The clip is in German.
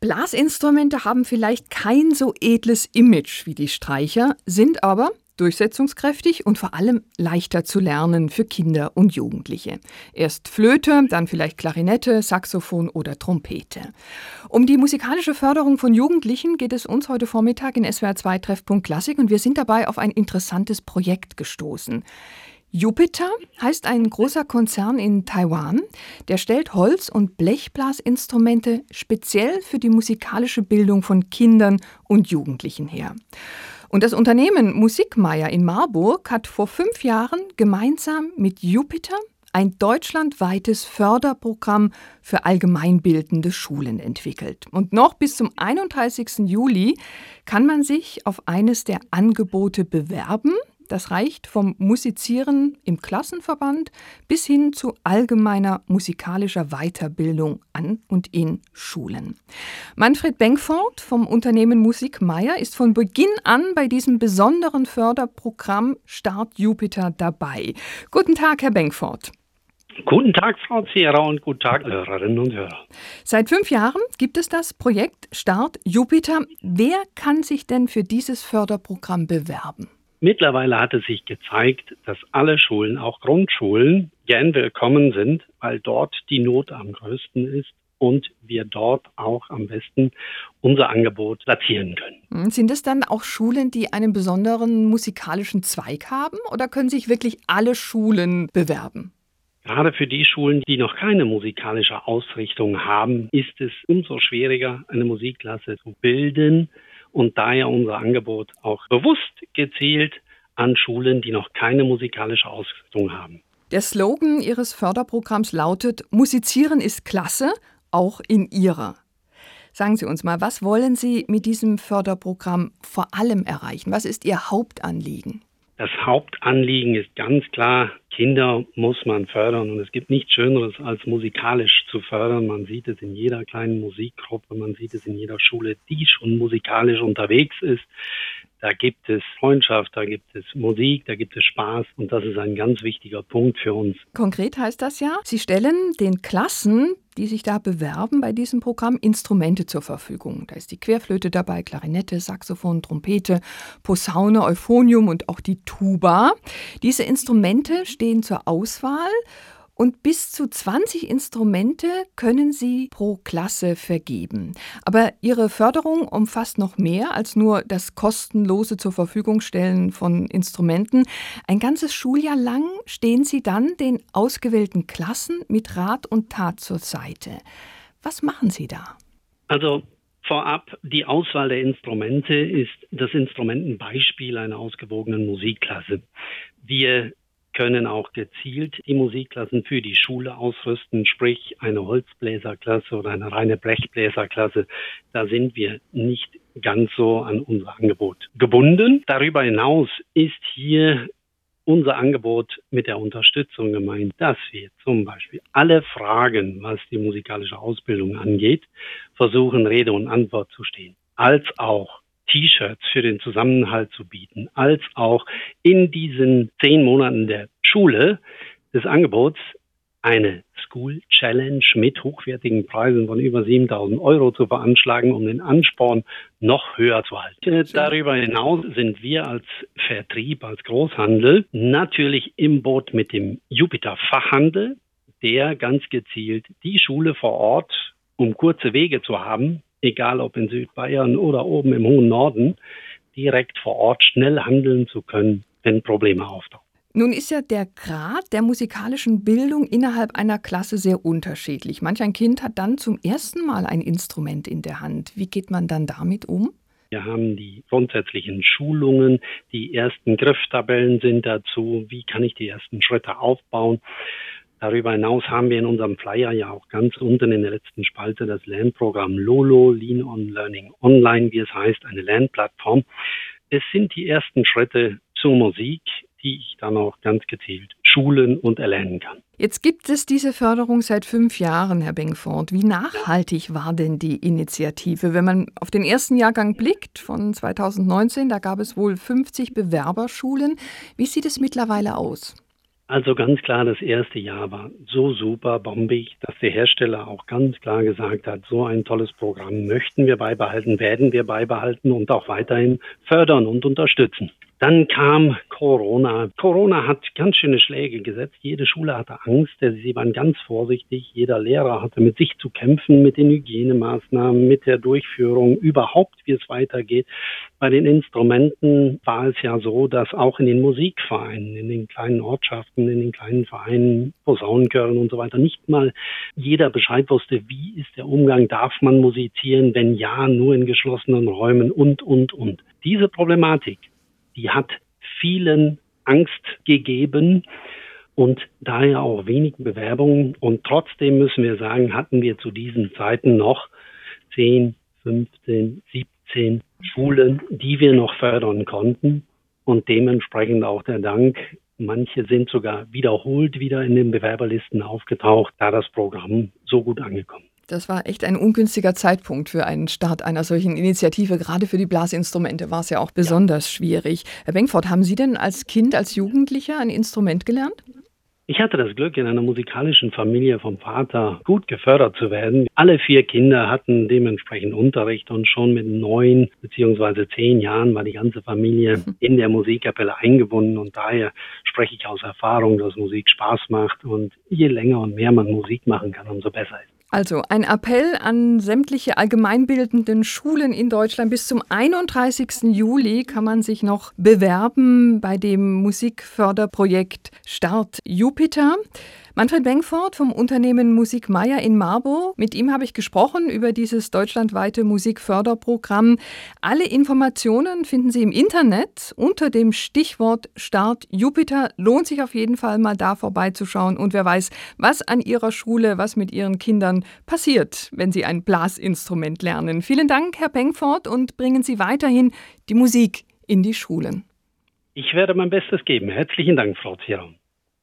Blasinstrumente haben vielleicht kein so edles Image wie die Streicher, sind aber durchsetzungskräftig und vor allem leichter zu lernen für Kinder und Jugendliche. Erst Flöte, dann vielleicht Klarinette, Saxophon oder Trompete. Um die musikalische Förderung von Jugendlichen geht es uns heute Vormittag in SWR 2 Treffpunkt Klassik und wir sind dabei auf ein interessantes Projekt gestoßen. Jupiter heißt ein großer Konzern in Taiwan, der stellt Holz- und Blechblasinstrumente speziell für die musikalische Bildung von Kindern und Jugendlichen her. Und das Unternehmen Musikmeier in Marburg hat vor fünf Jahren gemeinsam mit Jupiter ein deutschlandweites Förderprogramm für allgemeinbildende Schulen entwickelt. Und noch bis zum 31. Juli kann man sich auf eines der Angebote bewerben. Das reicht vom Musizieren im Klassenverband bis hin zu allgemeiner musikalischer Weiterbildung an und in Schulen. Manfred Benkford vom Unternehmen Musik Meier ist von Beginn an bei diesem besonderen Förderprogramm Start Jupiter dabei. Guten Tag, Herr Benkford. Guten Tag, Frau Zierer und guten Tag, Hörerinnen und Hörer. Seit fünf Jahren gibt es das Projekt Start Jupiter. Wer kann sich denn für dieses Förderprogramm bewerben? Mittlerweile hat es sich gezeigt, dass alle Schulen, auch Grundschulen, gern willkommen sind, weil dort die Not am größten ist und wir dort auch am besten unser Angebot platzieren können. Hm, sind es dann auch Schulen, die einen besonderen musikalischen Zweig haben oder können sich wirklich alle Schulen bewerben? Gerade für die Schulen, die noch keine musikalische Ausrichtung haben, ist es umso schwieriger, eine Musikklasse zu bilden und daher unser Angebot auch bewusst gezielt an Schulen, die noch keine musikalische Ausrichtung haben. Der Slogan Ihres Förderprogramms lautet, Musizieren ist klasse, auch in Ihrer. Sagen Sie uns mal, was wollen Sie mit diesem Förderprogramm vor allem erreichen? Was ist Ihr Hauptanliegen? Das Hauptanliegen ist ganz klar, Kinder muss man fördern und es gibt nichts Schöneres als musikalisch zu fördern. Man sieht es in jeder kleinen Musikgruppe, man sieht es in jeder Schule, die schon musikalisch unterwegs ist. Da gibt es Freundschaft, da gibt es Musik, da gibt es Spaß und das ist ein ganz wichtiger Punkt für uns. Konkret heißt das ja, Sie stellen den Klassen, die sich da bewerben bei diesem Programm, Instrumente zur Verfügung. Da ist die Querflöte dabei, Klarinette, Saxophon, Trompete, Posaune, Euphonium und auch die Tuba. Diese Instrumente stehen zur Auswahl und bis zu 20 Instrumente können Sie pro Klasse vergeben. Aber Ihre Förderung umfasst noch mehr als nur das kostenlose zur Verfügung stellen von Instrumenten. Ein ganzes Schuljahr lang stehen Sie dann den ausgewählten Klassen mit Rat und Tat zur Seite. Was machen Sie da? Also Vorab, die Auswahl der Instrumente ist das Instrumentenbeispiel einer ausgewogenen Musikklasse. Wir können auch gezielt die Musikklassen für die Schule ausrüsten, sprich eine Holzbläserklasse oder eine reine Blechbläserklasse. Da sind wir nicht ganz so an unser Angebot gebunden. Darüber hinaus ist hier unser Angebot mit der Unterstützung gemeint, dass wir zum Beispiel alle Fragen, was die musikalische Ausbildung angeht, versuchen, Rede und Antwort zu stehen, als auch T-Shirts für den Zusammenhalt zu bieten, als auch in diesen zehn Monaten der Schule des Angebots eine School Challenge mit hochwertigen Preisen von über 7000 Euro zu veranschlagen, um den Ansporn noch höher zu halten. Darüber hinaus sind wir als Vertrieb, als Großhandel natürlich im Boot mit dem Jupiter Fachhandel, der ganz gezielt die Schule vor Ort, um kurze Wege zu haben, egal ob in Südbayern oder oben im hohen Norden, direkt vor Ort schnell handeln zu können, wenn Probleme auftauchen. Nun ist ja der Grad der musikalischen Bildung innerhalb einer Klasse sehr unterschiedlich. Manch ein Kind hat dann zum ersten Mal ein Instrument in der Hand. Wie geht man dann damit um? Wir haben die grundsätzlichen Schulungen, die ersten Grifftabellen sind dazu, wie kann ich die ersten Schritte aufbauen. Darüber hinaus haben wir in unserem Flyer ja auch ganz unten in der letzten Spalte das Lernprogramm LOLO, Lean on Learning Online, wie es heißt, eine Lernplattform. Es sind die ersten Schritte zur Musik, die ich dann auch ganz gezielt schulen und erlernen kann. Jetzt gibt es diese Förderung seit fünf Jahren, Herr Bengford. Wie nachhaltig war denn die Initiative? Wenn man auf den ersten Jahrgang blickt von 2019, da gab es wohl 50 Bewerberschulen. Wie sieht es mittlerweile aus? Also ganz klar, das erste Jahr war so super bombig, dass der Hersteller auch ganz klar gesagt hat, so ein tolles Programm möchten wir beibehalten, werden wir beibehalten und auch weiterhin fördern und unterstützen. Dann kam Corona. Corona hat ganz schöne Schläge gesetzt. Jede Schule hatte Angst. Sie waren ganz vorsichtig. Jeder Lehrer hatte mit sich zu kämpfen, mit den Hygienemaßnahmen, mit der Durchführung, überhaupt, wie es weitergeht. Bei den Instrumenten war es ja so, dass auch in den Musikvereinen, in den kleinen Ortschaften, in den kleinen Vereinen, Posaunenchören und so weiter, nicht mal jeder Bescheid wusste, wie ist der Umgang, darf man musizieren, wenn ja, nur in geschlossenen Räumen und, und, und. Diese Problematik die hat vielen Angst gegeben und daher auch wenig Bewerbungen. Und trotzdem müssen wir sagen, hatten wir zu diesen Zeiten noch 10, 15, 17 Schulen, die wir noch fördern konnten. Und dementsprechend auch der Dank. Manche sind sogar wiederholt wieder in den Bewerberlisten aufgetaucht, da das Programm so gut angekommen das war echt ein ungünstiger Zeitpunkt für einen Start einer solchen Initiative. Gerade für die Blasinstrumente war es ja auch besonders ja. schwierig. Herr Benkford, haben Sie denn als Kind, als Jugendlicher ein Instrument gelernt? Ich hatte das Glück, in einer musikalischen Familie vom Vater gut gefördert zu werden. Alle vier Kinder hatten dementsprechend Unterricht und schon mit neun beziehungsweise zehn Jahren war die ganze Familie mhm. in der Musikkapelle eingebunden und daher spreche ich aus Erfahrung, dass Musik Spaß macht und je länger und mehr man Musik machen kann, umso besser ist. Also ein Appell an sämtliche allgemeinbildenden Schulen in Deutschland. Bis zum 31. Juli kann man sich noch bewerben bei dem Musikförderprojekt Start Jupiter. Manfred Bengford vom Unternehmen Musik Meier in Marburg. Mit ihm habe ich gesprochen über dieses deutschlandweite Musikförderprogramm. Alle Informationen finden Sie im Internet unter dem Stichwort Start Jupiter. Lohnt sich auf jeden Fall mal da vorbeizuschauen und wer weiß, was an Ihrer Schule, was mit Ihren Kindern passiert, wenn Sie ein Blasinstrument lernen. Vielen Dank, Herr Bengford, und bringen Sie weiterhin die Musik in die Schulen. Ich werde mein Bestes geben. Herzlichen Dank, Frau Zierer.